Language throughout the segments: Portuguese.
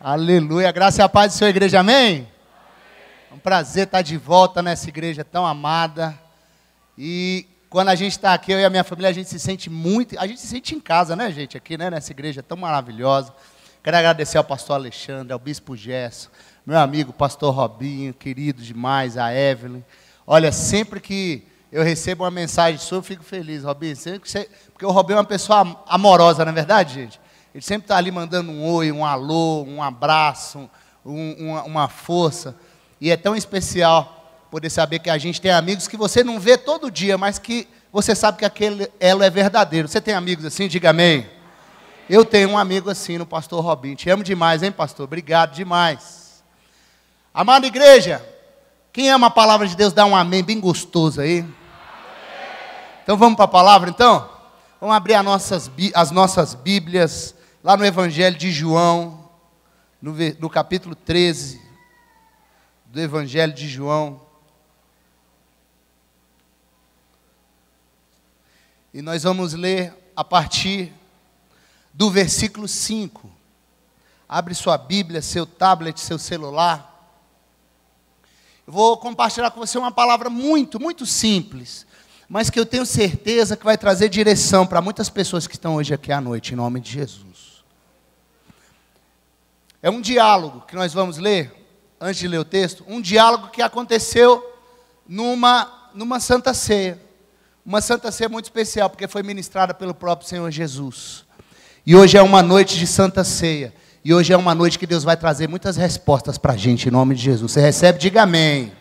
Aleluia. Graça e a paz do Senhor, igreja, amém? É um prazer estar de volta nessa igreja tão amada. E quando a gente está aqui, eu e a minha família, a gente se sente muito, a gente se sente em casa, né, gente, aqui, né, nessa igreja tão maravilhosa. Quero agradecer ao pastor Alexandre, ao bispo Gerson, meu amigo pastor Robinho, querido demais, a Evelyn. Olha, sempre que eu recebo uma mensagem sua, eu fico feliz, Robinho. Porque o Robinho é uma pessoa amorosa, não é verdade, gente? Ele sempre está ali mandando um oi, um alô, um abraço, um, uma, uma força. E é tão especial poder saber que a gente tem amigos que você não vê todo dia, mas que você sabe que aquele elo é verdadeiro. Você tem amigos assim? Diga amém. Eu tenho um amigo assim no pastor Robinho. Te amo demais, hein, pastor? Obrigado demais. Amada igreja, quem ama a palavra de Deus, dá um amém bem gostoso aí. Então vamos para a palavra então? Vamos abrir as nossas, as nossas Bíblias lá no Evangelho de João, no, no capítulo 13 do Evangelho de João. E nós vamos ler a partir do versículo 5. Abre sua Bíblia, seu tablet, seu celular. Eu vou compartilhar com você uma palavra muito, muito simples, mas que eu tenho certeza que vai trazer direção para muitas pessoas que estão hoje aqui à noite, em nome de Jesus. É um diálogo que nós vamos ler, antes de ler o texto, um diálogo que aconteceu numa, numa santa ceia. Uma santa ceia muito especial, porque foi ministrada pelo próprio Senhor Jesus. E hoje é uma noite de santa ceia. E hoje é uma noite que Deus vai trazer muitas respostas para a gente, em nome de Jesus. Você recebe, diga amém.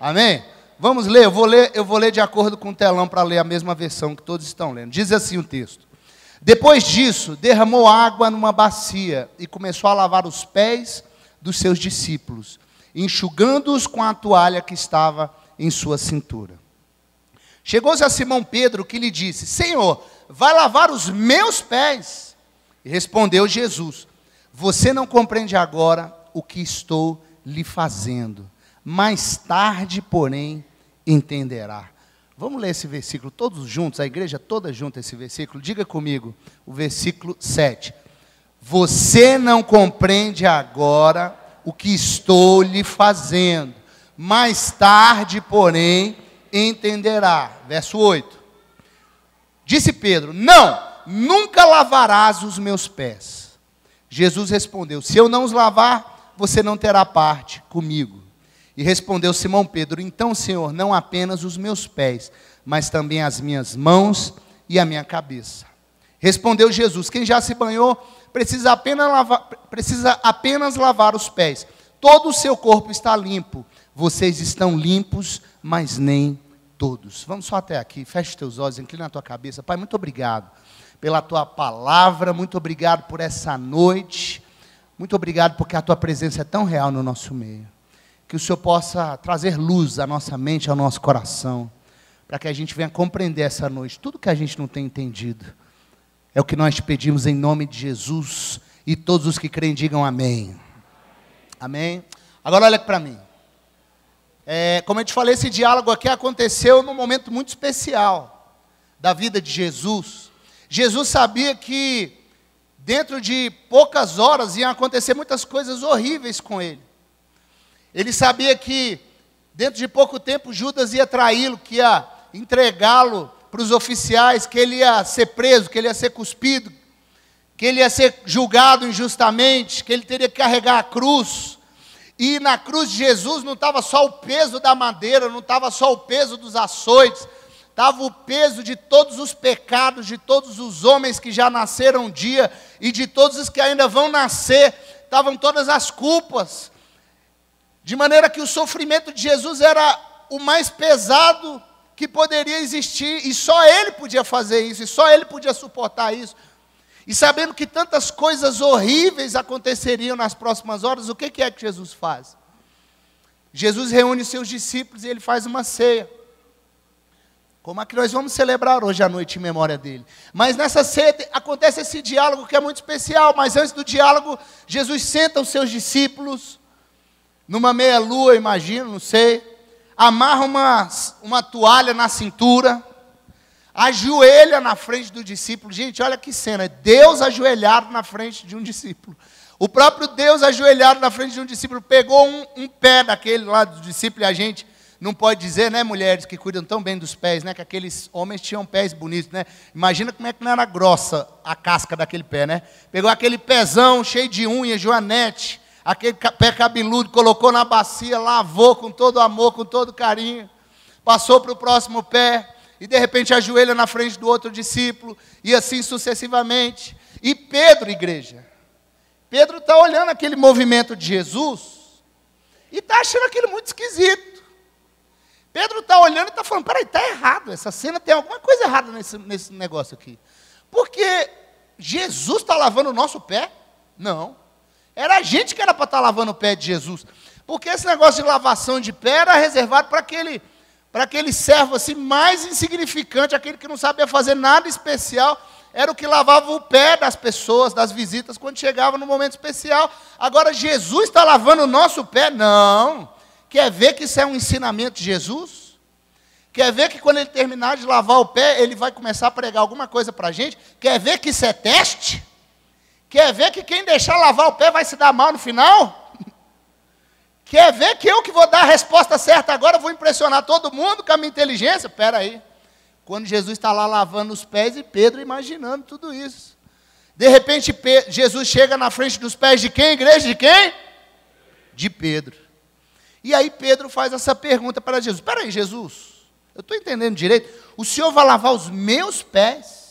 Amém? Vamos ler, eu vou ler, eu vou ler de acordo com o telão para ler a mesma versão que todos estão lendo. Diz assim o texto. Depois disso, derramou água numa bacia e começou a lavar os pés dos seus discípulos, enxugando-os com a toalha que estava em sua cintura. Chegou-se a Simão Pedro que lhe disse: Senhor, vai lavar os meus pés? E respondeu Jesus: Você não compreende agora o que estou lhe fazendo. Mais tarde, porém, entenderá. Vamos ler esse versículo todos juntos, a igreja toda junta esse versículo. Diga comigo, o versículo 7. Você não compreende agora o que estou lhe fazendo. Mais tarde, porém, entenderá. Verso 8. Disse Pedro: Não, nunca lavarás os meus pés. Jesus respondeu: Se eu não os lavar, você não terá parte comigo. E respondeu Simão Pedro: Então, Senhor, não apenas os meus pés, mas também as minhas mãos e a minha cabeça. Respondeu Jesus: Quem já se banhou precisa apenas lavar, precisa apenas lavar os pés. Todo o seu corpo está limpo. Vocês estão limpos, mas nem todos. Vamos só até aqui. Feche teus olhos, inclina a tua cabeça. Pai, muito obrigado pela tua palavra, muito obrigado por essa noite. Muito obrigado porque a tua presença é tão real no nosso meio que o Senhor possa trazer luz à nossa mente, ao nosso coração, para que a gente venha compreender essa noite tudo que a gente não tem entendido. É o que nós pedimos em nome de Jesus e todos os que creem digam amém. Amém. Agora olha para mim. É, como eu te falei, esse diálogo aqui aconteceu num momento muito especial da vida de Jesus. Jesus sabia que dentro de poucas horas iam acontecer muitas coisas horríveis com ele. Ele sabia que dentro de pouco tempo Judas ia traí-lo, que ia entregá-lo para os oficiais, que ele ia ser preso, que ele ia ser cuspido, que ele ia ser julgado injustamente, que ele teria que carregar a cruz. E na cruz de Jesus não estava só o peso da madeira, não estava só o peso dos açoites, estava o peso de todos os pecados, de todos os homens que já nasceram um dia e de todos os que ainda vão nascer, estavam todas as culpas, de maneira que o sofrimento de Jesus era o mais pesado que poderia existir, e só ele podia fazer isso, e só ele podia suportar isso. E sabendo que tantas coisas horríveis aconteceriam nas próximas horas, o que é que Jesus faz? Jesus reúne seus discípulos e ele faz uma ceia. Como a que nós vamos celebrar hoje à noite em memória dele. Mas nessa ceia acontece esse diálogo que é muito especial. Mas antes do diálogo, Jesus senta os seus discípulos numa meia-lua, imagino, não sei, amarra uma, uma toalha na cintura, ajoelha na frente do discípulo. Gente, olha que cena, Deus ajoelhado na frente de um discípulo. O próprio Deus, ajoelhado na frente de um discípulo, pegou um, um pé daquele lá do discípulo e a gente não pode dizer, né, mulheres que cuidam tão bem dos pés, né, que aqueles homens tinham pés bonitos, né? Imagina como é que não era grossa a casca daquele pé, né? Pegou aquele pezão cheio de unha, joanete, aquele pé cabeludo, colocou na bacia, lavou com todo amor, com todo carinho, passou para o próximo pé, e de repente ajoelha na frente do outro discípulo, e assim sucessivamente. E Pedro, igreja, Pedro está olhando aquele movimento de Jesus e está achando aquilo muito esquisito. Pedro está olhando e está falando: peraí, está errado, essa cena tem alguma coisa errada nesse, nesse negócio aqui. Porque Jesus está lavando o nosso pé? Não. Era a gente que era para estar tá lavando o pé de Jesus. Porque esse negócio de lavação de pé era reservado para aquele, para aquele servo assim mais insignificante, aquele que não sabia fazer nada especial era o que lavava o pé das pessoas, das visitas, quando chegava no momento especial. Agora, Jesus está lavando o nosso pé? Não. Quer ver que isso é um ensinamento de Jesus? Quer ver que quando ele terminar de lavar o pé, ele vai começar a pregar alguma coisa para a gente? Quer ver que isso é teste? Quer ver que quem deixar lavar o pé vai se dar mal no final? Quer ver que eu que vou dar a resposta certa agora, vou impressionar todo mundo com a minha inteligência? Espera aí. Quando Jesus está lá lavando os pés e Pedro imaginando tudo isso. De repente, Jesus chega na frente dos pés de quem, igreja? De quem? De Pedro. E aí Pedro faz essa pergunta para Jesus: Espera aí, Jesus, eu estou entendendo direito. O senhor vai lavar os meus pés?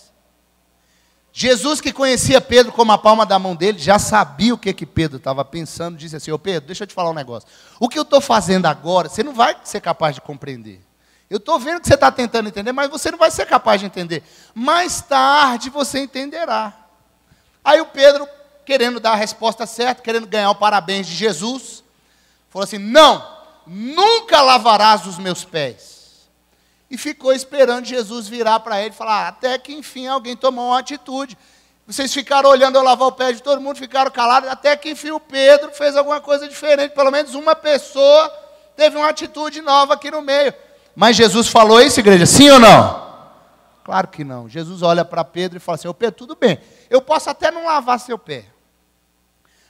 Jesus, que conhecia Pedro como a palma da mão dele, já sabia o que, que Pedro estava pensando, disse assim: Ô Pedro, deixa eu te falar um negócio. O que eu estou fazendo agora, você não vai ser capaz de compreender. Eu estou vendo que você está tentando entender, mas você não vai ser capaz de entender. Mais tarde você entenderá. Aí o Pedro, querendo dar a resposta certa, querendo ganhar o parabéns de Jesus, falou assim: Não, nunca lavarás os meus pés. E ficou esperando Jesus virar para ele e falar: Até que enfim alguém tomou uma atitude. Vocês ficaram olhando eu lavar o pé de todo mundo, ficaram calados, até que enfim o Pedro fez alguma coisa diferente. Pelo menos uma pessoa teve uma atitude nova aqui no meio. Mas Jesus falou isso, igreja? Sim ou não? Claro que não. Jesus olha para Pedro e fala assim: Ô Pedro, tudo bem, eu posso até não lavar seu pé,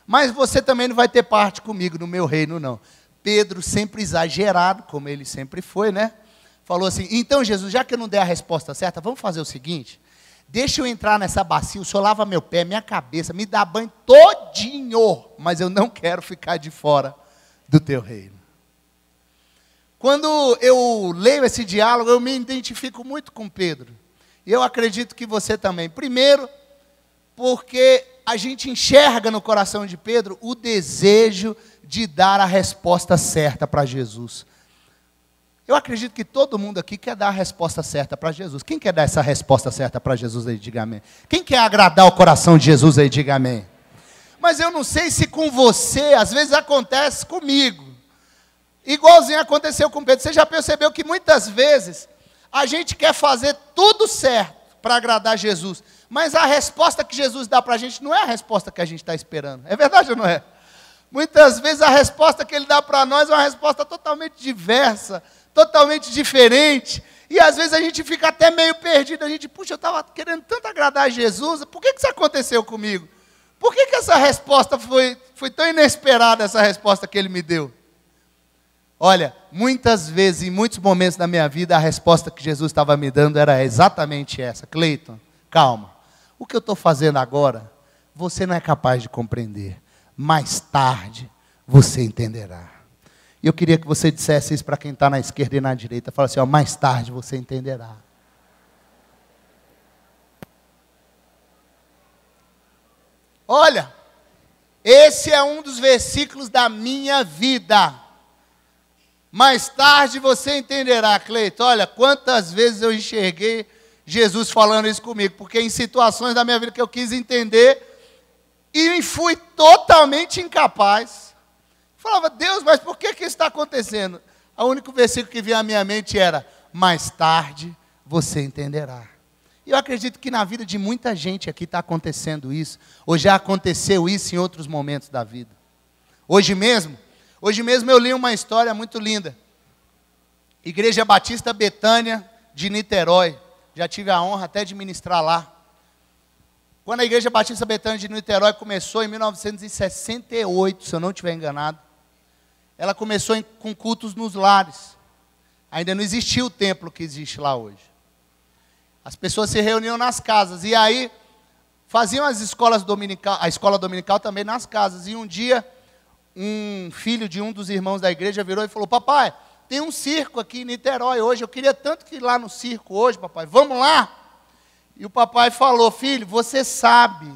mas você também não vai ter parte comigo no meu reino, não. Pedro, sempre exagerado, como ele sempre foi, né? Falou assim: então, Jesus, já que eu não dei a resposta certa, vamos fazer o seguinte: deixa eu entrar nessa bacia, o senhor lava meu pé, minha cabeça, me dá banho todinho, mas eu não quero ficar de fora do teu reino. Quando eu leio esse diálogo, eu me identifico muito com Pedro. E eu acredito que você também. Primeiro, porque a gente enxerga no coração de Pedro o desejo de dar a resposta certa para Jesus. Eu acredito que todo mundo aqui quer dar a resposta certa para Jesus. Quem quer dar essa resposta certa para Jesus aí, diga amém. Quem quer agradar o coração de Jesus aí, diga amém. Mas eu não sei se com você, às vezes acontece comigo. Igualzinho aconteceu com Pedro. Você já percebeu que muitas vezes a gente quer fazer tudo certo para agradar Jesus, mas a resposta que Jesus dá para a gente não é a resposta que a gente está esperando. É verdade ou não é? Muitas vezes a resposta que ele dá para nós é uma resposta totalmente diversa, totalmente diferente. E às vezes a gente fica até meio perdido. A gente, puxa, eu estava querendo tanto agradar a Jesus, por que, que isso aconteceu comigo? Por que, que essa resposta foi, foi tão inesperada, essa resposta que ele me deu? Olha, muitas vezes, em muitos momentos da minha vida, a resposta que Jesus estava me dando era exatamente essa: Cleiton, calma. O que eu estou fazendo agora, você não é capaz de compreender. Mais tarde, você entenderá. E eu queria que você dissesse isso para quem está na esquerda e na direita. Fala assim: ó, mais tarde você entenderá. Olha, esse é um dos versículos da minha vida. Mais tarde você entenderá, Cleito. Olha, quantas vezes eu enxerguei Jesus falando isso comigo, porque em situações da minha vida que eu quis entender e fui totalmente incapaz. Falava, Deus, mas por que, que está acontecendo? O único versículo que vinha à minha mente era: Mais tarde você entenderá. E eu acredito que na vida de muita gente aqui está acontecendo isso, ou já aconteceu isso em outros momentos da vida. Hoje mesmo, Hoje mesmo eu li uma história muito linda. Igreja Batista Betânia de Niterói. Já tive a honra até de ministrar lá. Quando a Igreja Batista Betânia de Niterói começou em 1968, se eu não estiver enganado, ela começou em, com cultos nos lares. Ainda não existia o templo que existe lá hoje. As pessoas se reuniam nas casas e aí faziam as escolas dominical, a escola dominical também nas casas. E um dia um filho de um dos irmãos da igreja virou e falou: "Papai, tem um circo aqui em Niterói hoje. Eu queria tanto que ir lá no circo hoje, papai. Vamos lá?" E o papai falou: "Filho, você sabe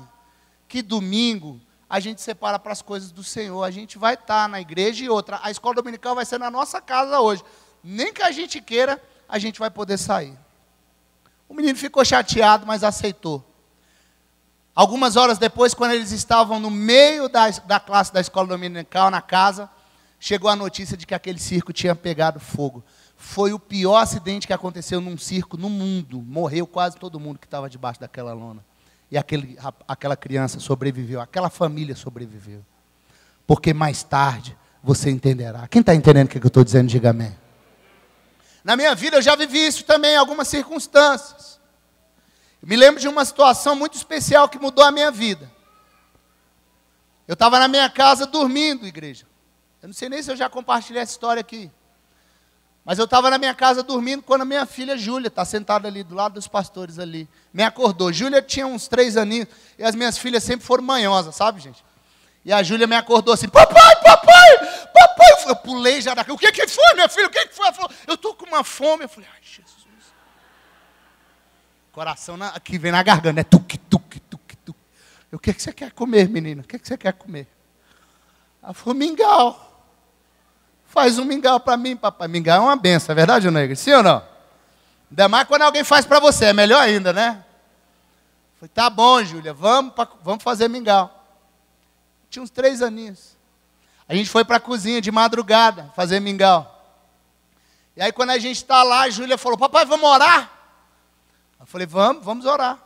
que domingo a gente separa para as coisas do Senhor. A gente vai estar tá na igreja e outra. A escola dominical vai ser na nossa casa hoje nem que a gente queira, a gente vai poder sair. O menino ficou chateado, mas aceitou. Algumas horas depois, quando eles estavam no meio da, da classe da escola dominical, na casa, chegou a notícia de que aquele circo tinha pegado fogo. Foi o pior acidente que aconteceu num circo no mundo. Morreu quase todo mundo que estava debaixo daquela lona. E aquele, aquela criança sobreviveu, aquela família sobreviveu. Porque mais tarde você entenderá. Quem está entendendo o que eu estou dizendo, diga amém. Na minha vida eu já vivi isso também em algumas circunstâncias. Me lembro de uma situação muito especial que mudou a minha vida. Eu estava na minha casa dormindo, igreja. Eu não sei nem se eu já compartilhei essa história aqui. Mas eu estava na minha casa dormindo quando a minha filha Júlia, está sentada ali do lado dos pastores ali, me acordou. Júlia tinha uns três aninhos e as minhas filhas sempre foram manhosas, sabe, gente? E a Júlia me acordou assim: Papai, papai, papai. Eu pulei já daqui. O que, que foi, minha filha? O que, que foi? Ela falou: Eu estou com uma fome. Eu falei: Ai, Jesus. Coração na, aqui vem na garganta, né? Tuque, tuque, tuque, tuque. O que, que você quer comer, menina? O que, que você quer comer? Ela falou: Mingau. Faz um mingau para mim, papai. Mingau é uma benção, é verdade, negro? Sim ou não? Ainda mais quando alguém faz para você, é melhor ainda, né? Falei, tá bom, Júlia, vamos, pra, vamos fazer mingau. Tinha uns três aninhos. A gente foi para a cozinha de madrugada fazer mingau. E aí quando a gente está lá, a Júlia falou, papai, vamos orar? Eu falei, vamos, vamos orar.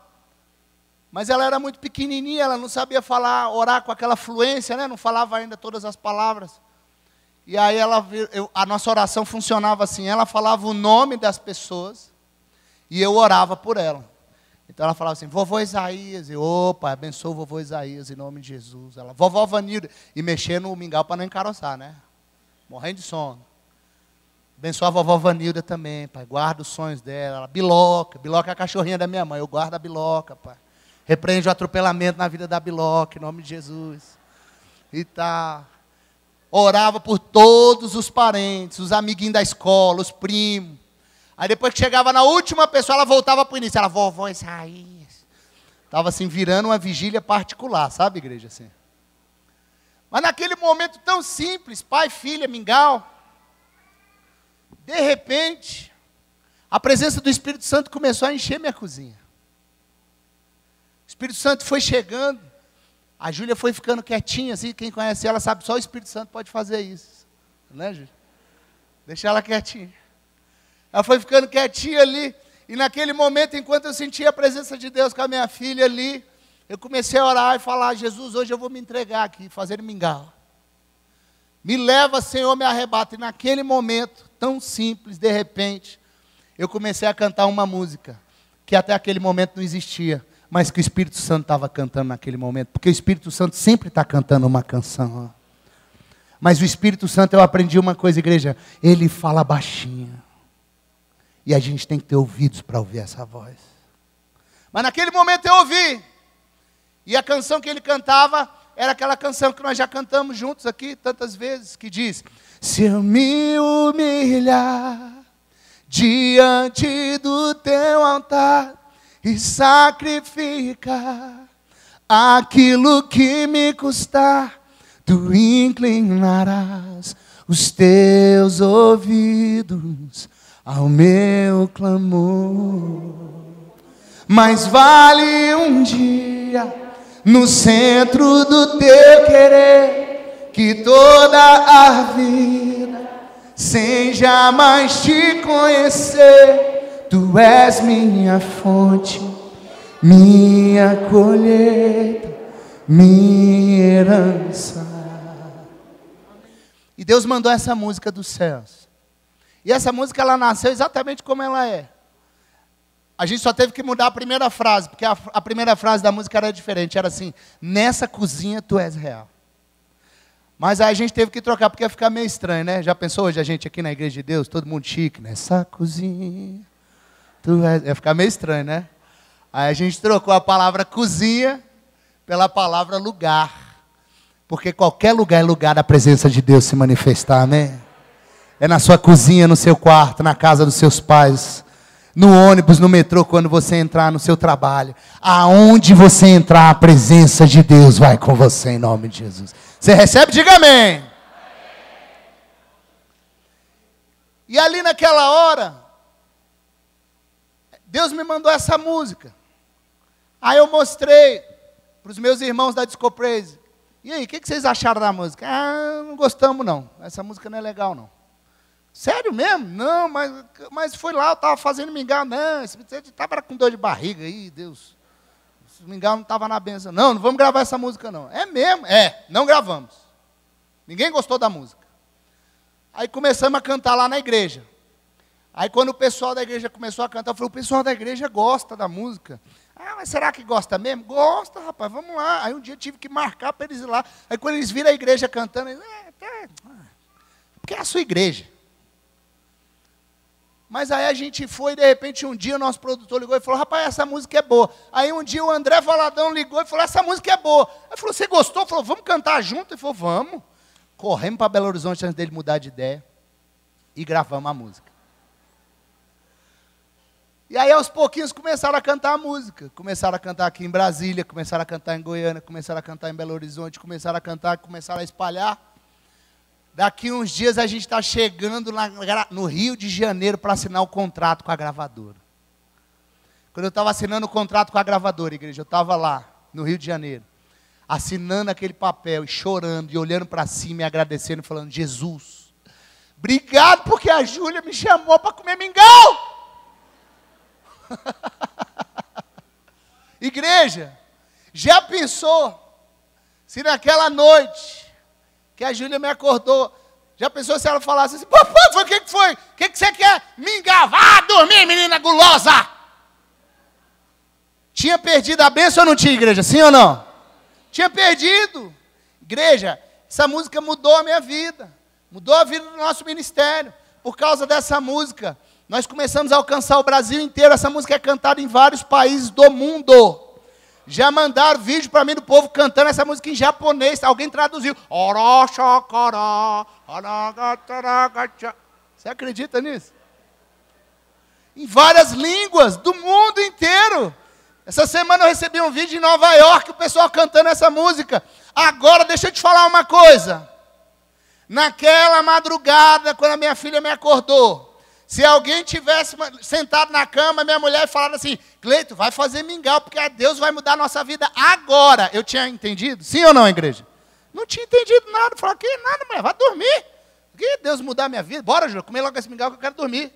Mas ela era muito pequenininha, ela não sabia falar, orar com aquela fluência, né? não falava ainda todas as palavras. E aí ela, eu, a nossa oração funcionava assim, ela falava o nome das pessoas e eu orava por ela. Então ela falava assim, vovô Isaías, e opa, abençoa o vovô Isaías em nome de Jesus. Ela, vovó Vanilda, e mexendo no mingau para não encaroçar, né? Morrendo de sono. Abençoa a vovó Vanilda também, pai. Guarda os sonhos dela. Ela, biloca, biloca é a cachorrinha da minha mãe. Eu guardo a biloca, pai. Repreende o atropelamento na vida da biloca, em nome de Jesus. E tá. Orava por todos os parentes, os amiguinhos da escola, os primos. Aí depois que chegava na última pessoa, ela voltava para o início. Ela, vovó Isaías. Estava assim, virando uma vigília particular, sabe, igreja? Assim. Mas naquele momento tão simples, pai, filha, mingau. De repente, a presença do Espírito Santo começou a encher minha cozinha. O Espírito Santo foi chegando. A Júlia foi ficando quietinha, assim, quem conhece ela sabe, só o Espírito Santo pode fazer isso. Né, Júlia? Deixa ela quietinha. Ela foi ficando quietinha ali. E naquele momento, enquanto eu sentia a presença de Deus com a minha filha ali, eu comecei a orar e falar: Jesus, hoje eu vou me entregar aqui, fazer mingau. Me leva, Senhor, me arrebata. E naquele momento, tão simples, de repente, eu comecei a cantar uma música que até aquele momento não existia, mas que o Espírito Santo estava cantando naquele momento, porque o Espírito Santo sempre está cantando uma canção. Mas o Espírito Santo, eu aprendi uma coisa, igreja, ele fala baixinho. E a gente tem que ter ouvidos para ouvir essa voz. Mas naquele momento eu ouvi. E a canção que ele cantava era aquela canção que nós já cantamos juntos aqui tantas vezes, que diz: Se eu me humilhar diante do teu altar e sacrificar aquilo que me custar, tu inclinarás os teus ouvidos ao meu clamor. Mas vale um dia no centro do teu querer que toda a vida sem jamais te conhecer, tu és minha fonte, minha colheita, minha herança. E Deus mandou essa música dos céus. E essa música ela nasceu exatamente como ela é. A gente só teve que mudar a primeira frase, porque a, a primeira frase da música era diferente. Era assim: Nessa cozinha tu és real. Mas aí a gente teve que trocar, porque ia ficar meio estranho, né? Já pensou hoje a gente aqui na igreja de Deus, todo mundo chique, nessa cozinha. Tu és... Ia ficar meio estranho, né? Aí a gente trocou a palavra cozinha pela palavra lugar. Porque qualquer lugar é lugar da presença de Deus se manifestar, né? É na sua cozinha, no seu quarto, na casa dos seus pais, no ônibus, no metrô, quando você entrar no seu trabalho. Aonde você entrar, a presença de Deus vai com você em nome de Jesus. Você recebe? Diga amém. E ali naquela hora, Deus me mandou essa música. Aí eu mostrei para os meus irmãos da Disco Praise. E aí, o que, que vocês acharam da música? Ah, não gostamos não. Essa música não é legal não. Sério mesmo? Não, mas, mas foi lá, eu estava fazendo mingau. Não, esse estava com dor de barriga aí, Deus. Esse mingau não estava na benção. Não, não vamos gravar essa música não. É mesmo? É, não gravamos. Ninguém gostou da música. Aí começamos a cantar lá na igreja. Aí quando o pessoal da igreja começou a cantar, eu falei, o pessoal da igreja gosta da música. Ah, mas será que gosta mesmo? Gosta, rapaz, vamos lá. Aí um dia eu tive que marcar para eles ir lá. Aí quando eles viram a igreja cantando, eles, é, é, porque é a sua igreja. Mas aí a gente foi, de repente, um dia o nosso produtor ligou e falou: Rapaz, essa música é boa. Aí um dia o André Valadão ligou e falou: Essa música é boa. Aí falou: Você gostou? Falou: Vamos cantar junto? Ele falou: Vamos. Corremos para Belo Horizonte antes dele mudar de ideia e gravamos a música. E aí, aos pouquinhos, começaram a cantar a música. Começaram a cantar aqui em Brasília, começaram a cantar em Goiânia, começaram a cantar em Belo Horizonte, começaram a cantar, começaram a espalhar. Daqui uns dias a gente está chegando na, no Rio de Janeiro para assinar o contrato com a gravadora. Quando eu estava assinando o contrato com a gravadora, igreja, eu estava lá, no Rio de Janeiro, assinando aquele papel e chorando e olhando para cima e agradecendo, falando: Jesus, obrigado porque a Júlia me chamou para comer mingau. igreja, já pensou se naquela noite que a Júlia me acordou. Já pensou se ela falasse assim, papai, o que, foi? O que, que você quer? Me engavar, dormir, menina gulosa. Tinha perdido a bênção ou não tinha, igreja? Sim ou não? Tinha perdido. Igreja, essa música mudou a minha vida. Mudou a vida do nosso ministério. Por causa dessa música, nós começamos a alcançar o Brasil inteiro. Essa música é cantada em vários países do mundo. Já mandaram vídeo para mim do povo cantando essa música em japonês. Alguém traduziu. Você acredita nisso? Em várias línguas do mundo inteiro. Essa semana eu recebi um vídeo em Nova York, o pessoal cantando essa música. Agora, deixa eu te falar uma coisa. Naquela madrugada, quando a minha filha me acordou, se alguém tivesse sentado na cama, minha mulher falando assim, Cleito, vai fazer mingau, porque Deus vai mudar a nossa vida agora. Eu tinha entendido? Sim ou não, igreja? Não tinha entendido nada. Falei, que nada, mulher, vai dormir. Que Deus mudar a minha vida? Bora, Júlio, comer logo esse mingau que eu quero dormir.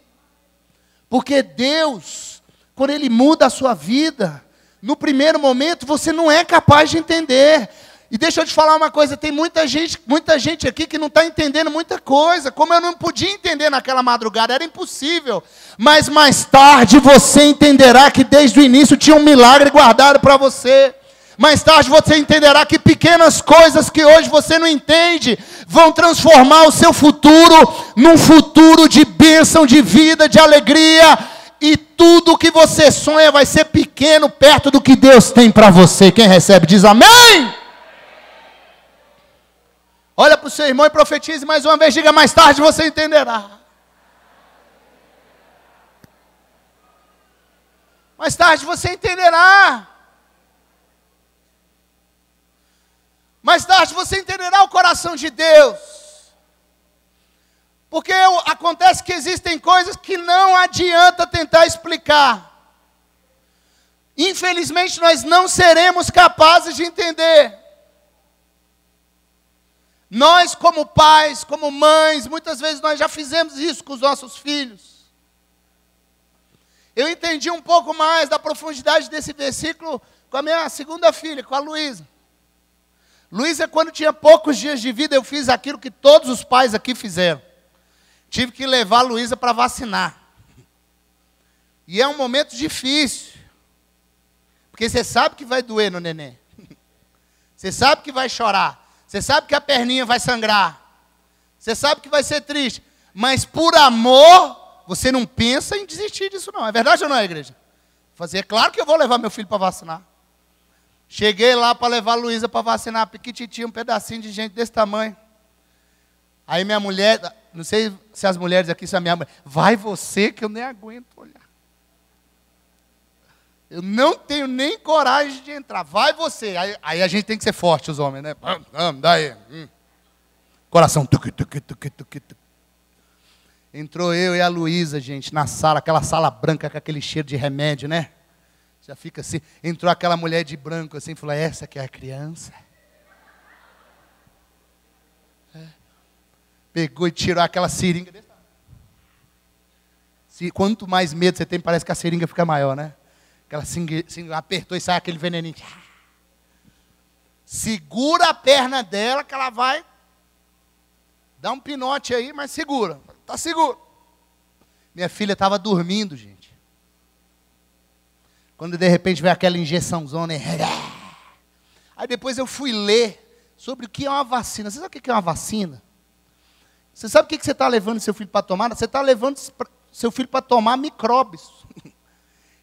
Porque Deus, quando Ele muda a sua vida, no primeiro momento você não é capaz de entender. E deixa eu te falar uma coisa, tem muita gente, muita gente aqui que não está entendendo muita coisa, como eu não podia entender naquela madrugada, era impossível. Mas mais tarde você entenderá que desde o início tinha um milagre guardado para você. Mais tarde você entenderá que pequenas coisas que hoje você não entende vão transformar o seu futuro num futuro de bênção, de vida, de alegria. E tudo que você sonha vai ser pequeno perto do que Deus tem para você. Quem recebe diz amém. Olha para o seu irmão e profetize mais uma vez, diga mais tarde você entenderá. Mais tarde você entenderá. Mais tarde você entenderá o coração de Deus. Porque acontece que existem coisas que não adianta tentar explicar. Infelizmente, nós não seremos capazes de entender. Nós, como pais, como mães, muitas vezes nós já fizemos isso com os nossos filhos. Eu entendi um pouco mais da profundidade desse versículo com a minha segunda filha, com a Luísa. Luísa, quando tinha poucos dias de vida, eu fiz aquilo que todos os pais aqui fizeram. Tive que levar a Luísa para vacinar. E é um momento difícil. Porque você sabe que vai doer no neném. Você sabe que vai chorar. Você sabe que a perninha vai sangrar. Você sabe que vai ser triste. Mas por amor, você não pensa em desistir disso, não. É verdade ou não é, igreja? Fazer, é claro que eu vou levar meu filho para vacinar. Cheguei lá para levar a Luísa para vacinar, piquititinho, um pedacinho de gente desse tamanho. Aí minha mulher, não sei se as mulheres aqui são minha mãe, vai você que eu nem aguento olhar. Eu não tenho nem coragem de entrar, vai você. Aí, aí a gente tem que ser forte, os homens, né? Vamos, daí. Hum. Coração. Tuc, tuc, tuc, tuc, tuc. Entrou eu e a Luísa, gente, na sala, aquela sala branca com aquele cheiro de remédio, né? Já fica assim. Entrou aquela mulher de branco assim, falou: Essa que é a criança. É. Pegou e tirou aquela seringa Se, quanto mais medo você tem, parece que a seringa fica maior, né? Aquela seringa, apertou e sai aquele veneninho. Segura a perna dela que ela vai dar um pinote aí, mas segura. Está seguro. Minha filha estava dormindo, gente. Quando de repente veio aquela injeçãozona. Aí depois eu fui ler sobre o que é uma vacina. Você sabe o que é uma vacina? Você sabe o que você está levando seu filho para tomar? Você está levando seu filho para tomar micróbios.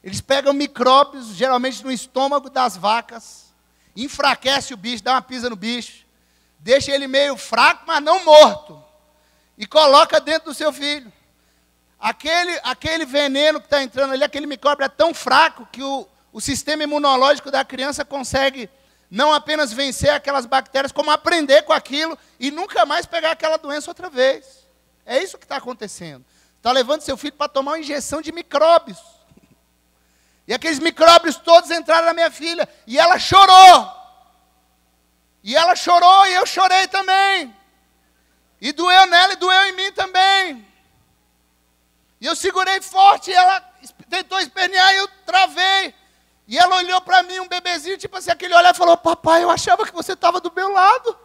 Eles pegam micróbios, geralmente no estômago das vacas, enfraquece o bicho, dá uma pisa no bicho, deixa ele meio fraco, mas não morto e coloca dentro do seu filho. Aquele, aquele veneno que está entrando ali, aquele micróbio é tão fraco que o, o sistema imunológico da criança consegue não apenas vencer aquelas bactérias, como aprender com aquilo e nunca mais pegar aquela doença outra vez. É isso que está acontecendo. Está levando seu filho para tomar uma injeção de micróbios. E aqueles micróbios todos entraram na minha filha. E ela chorou. E ela chorou e eu chorei também. E doeu nela e doeu em mim também. E eu segurei forte, e ela tentou espernear e eu travei. E ela olhou para mim, um bebezinho, tipo assim, aquele olhar e falou: Papai, eu achava que você estava do meu lado.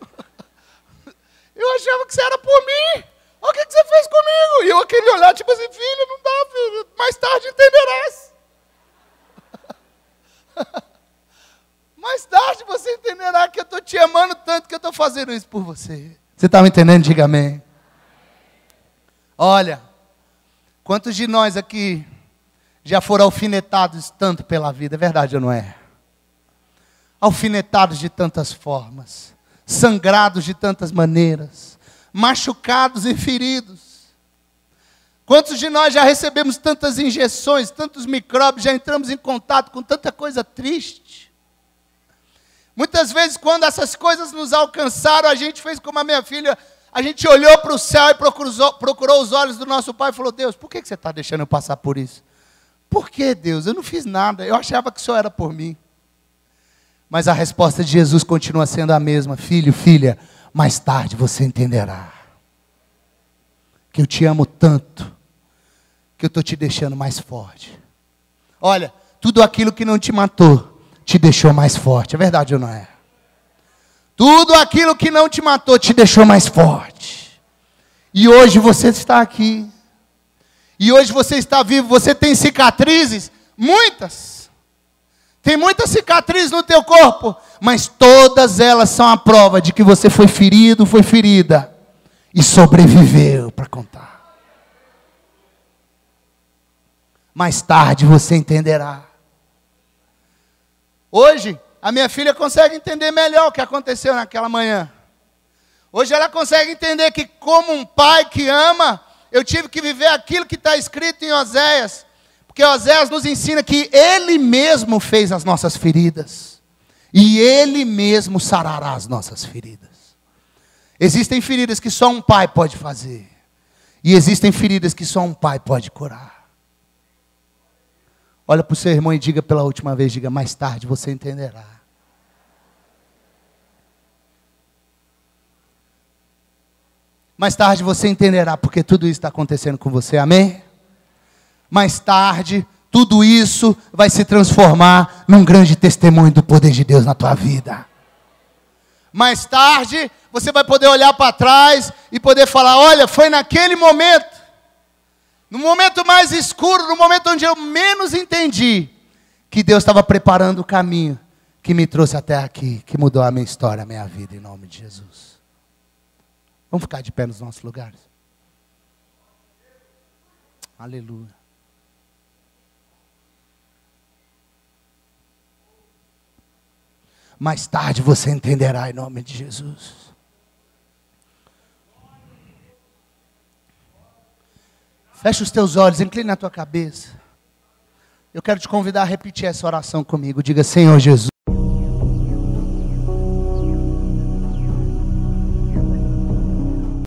eu achava que você era por mim. Olha o que, você fez comigo. E eu aquele olhar, tipo assim, filho, não dá, filho. Mais tarde entenderás. Mais tarde você entenderá que eu estou te amando tanto que eu estou fazendo isso por você. Você está me entendendo? Diga amém. Olha, quantos de nós aqui já foram alfinetados tanto pela vida? É verdade ou não é? Alfinetados de tantas formas, sangrados de tantas maneiras, machucados e feridos. Quantos de nós já recebemos tantas injeções, tantos micróbios, já entramos em contato com tanta coisa triste? Muitas vezes, quando essas coisas nos alcançaram, a gente fez como a minha filha, a gente olhou para o céu e procurou, procurou, os olhos do nosso pai e falou: Deus, por que, que você está deixando eu passar por isso? Por que, Deus? Eu não fiz nada, eu achava que o Senhor era por mim. Mas a resposta de Jesus continua sendo a mesma: Filho, filha, mais tarde você entenderá que eu te amo tanto, que eu estou te deixando mais forte. Olha, tudo aquilo que não te matou, te deixou mais forte. É verdade ou não é? Tudo aquilo que não te matou te deixou mais forte. E hoje você está aqui. E hoje você está vivo. Você tem cicatrizes? Muitas. Tem muitas cicatrizes no teu corpo. Mas todas elas são a prova de que você foi ferido, foi ferida. E sobreviveu para contar. Mais tarde você entenderá. Hoje, a minha filha consegue entender melhor o que aconteceu naquela manhã. Hoje ela consegue entender que, como um pai que ama, eu tive que viver aquilo que está escrito em Oséias. Porque Oséias nos ensina que Ele mesmo fez as nossas feridas. E Ele mesmo sarará as nossas feridas. Existem feridas que só um pai pode fazer. E existem feridas que só um pai pode curar. Olha para o seu irmão e diga pela última vez, diga mais tarde, você entenderá. Mais tarde você entenderá porque tudo isso está acontecendo com você, amém? Mais tarde, tudo isso vai se transformar num grande testemunho do poder de Deus na tua vida. Mais tarde, você vai poder olhar para trás e poder falar: olha, foi naquele momento no momento mais escuro, no momento onde eu menos entendi, que Deus estava preparando o caminho que me trouxe até aqui, que mudou a minha história, a minha vida, em nome de Jesus. Vamos ficar de pé nos nossos lugares. Aleluia. Mais tarde você entenderá em nome de Jesus. Fecha os teus olhos, inclina a tua cabeça. Eu quero te convidar a repetir essa oração comigo. Diga, Senhor Jesus.